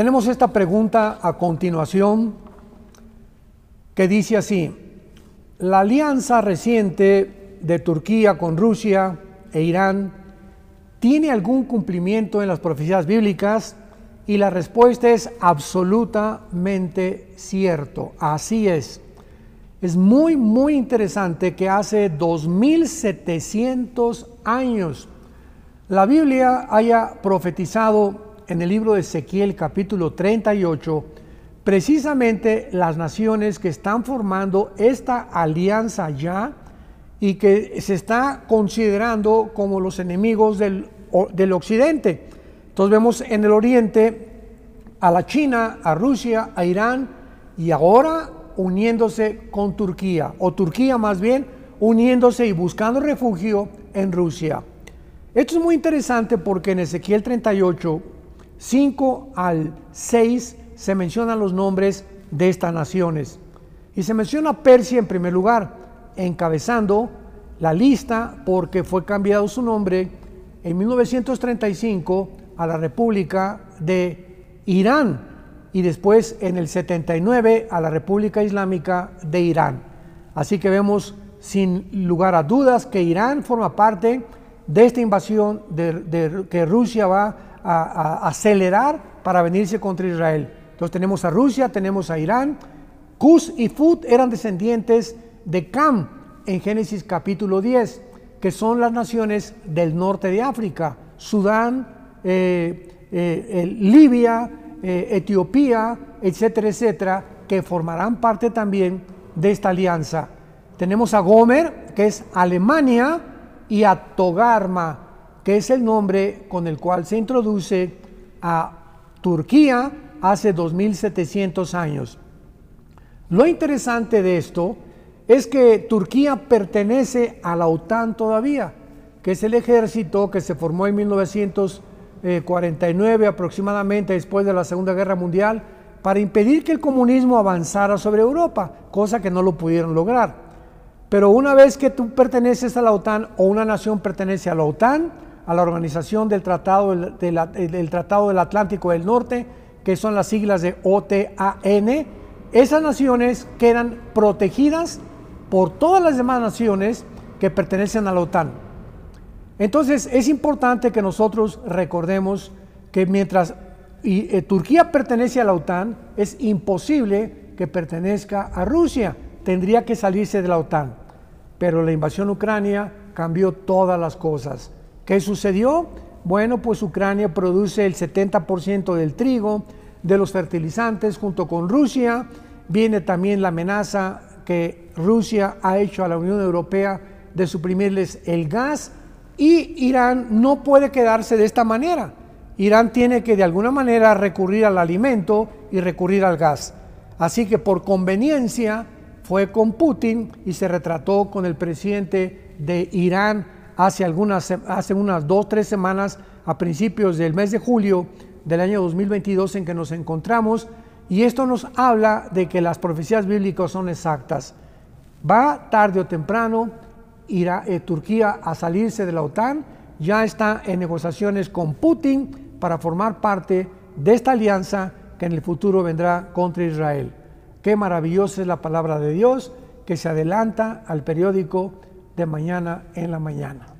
Tenemos esta pregunta a continuación que dice así, la alianza reciente de Turquía con Rusia e Irán tiene algún cumplimiento en las profecías bíblicas y la respuesta es absolutamente cierto, así es. Es muy, muy interesante que hace 2700 años la Biblia haya profetizado en el libro de Ezequiel capítulo 38 precisamente las naciones que están formando esta alianza ya y que se está considerando como los enemigos del, del occidente. Entonces vemos en el oriente a la China, a Rusia, a Irán y ahora uniéndose con Turquía, o Turquía más bien uniéndose y buscando refugio en Rusia. Esto es muy interesante porque en Ezequiel 38, 5 al 6 se mencionan los nombres de estas naciones. Y se menciona Persia en primer lugar, encabezando la lista porque fue cambiado su nombre en 1935 a la República de Irán y después en el 79 a la República Islámica de Irán. Así que vemos sin lugar a dudas que Irán forma parte de esta invasión de, que Rusia va a, acelerar para venirse contra Israel. Entonces tenemos a Rusia, tenemos a Irán. Cus y Fut eran descendientes de Cam en Génesis capítulo 10, que son las naciones del norte de África, Sudán, eh, eh, Libia, eh, Etiopía, etcétera, etcétera, que formarán parte también de esta alianza. Tenemos a Gomer, que es Alemania, y a Togarma, que es el nombre con el cual se introduce a Turquía hace 2700 años. Lo interesante de esto es que Turquía pertenece a la OTAN todavía, que es el ejército que se formó en 1949 aproximadamente después de la Segunda Guerra Mundial para impedir que el comunismo avanzara sobre Europa, cosa que no lo pudieron lograr. Pero una vez que tú perteneces a la OTAN o una nación pertenece a la OTAN, a la Organización del Tratado del, Tratado del Atlántico del Norte, que son las siglas de OTAN, esas naciones quedan protegidas por todas las demás naciones que pertenecen a la OTAN. Entonces es importante que nosotros recordemos que mientras eh, Turquía pertenece a la OTAN, es imposible que pertenezca a Rusia, tendría que salirse de la OTAN pero la invasión ucrania cambió todas las cosas. ¿Qué sucedió? Bueno, pues Ucrania produce el 70% del trigo, de los fertilizantes junto con Rusia. Viene también la amenaza que Rusia ha hecho a la Unión Europea de suprimirles el gas y Irán no puede quedarse de esta manera. Irán tiene que de alguna manera recurrir al alimento y recurrir al gas. Así que por conveniencia fue con Putin y se retrató con el presidente de Irán hace, algunas, hace unas dos, tres semanas, a principios del mes de julio del año 2022 en que nos encontramos. Y esto nos habla de que las profecías bíblicas son exactas. Va tarde o temprano irá eh, Turquía a salirse de la OTAN, ya está en negociaciones con Putin para formar parte de esta alianza que en el futuro vendrá contra Israel. Qué maravillosa es la palabra de Dios que se adelanta al periódico de mañana en la mañana.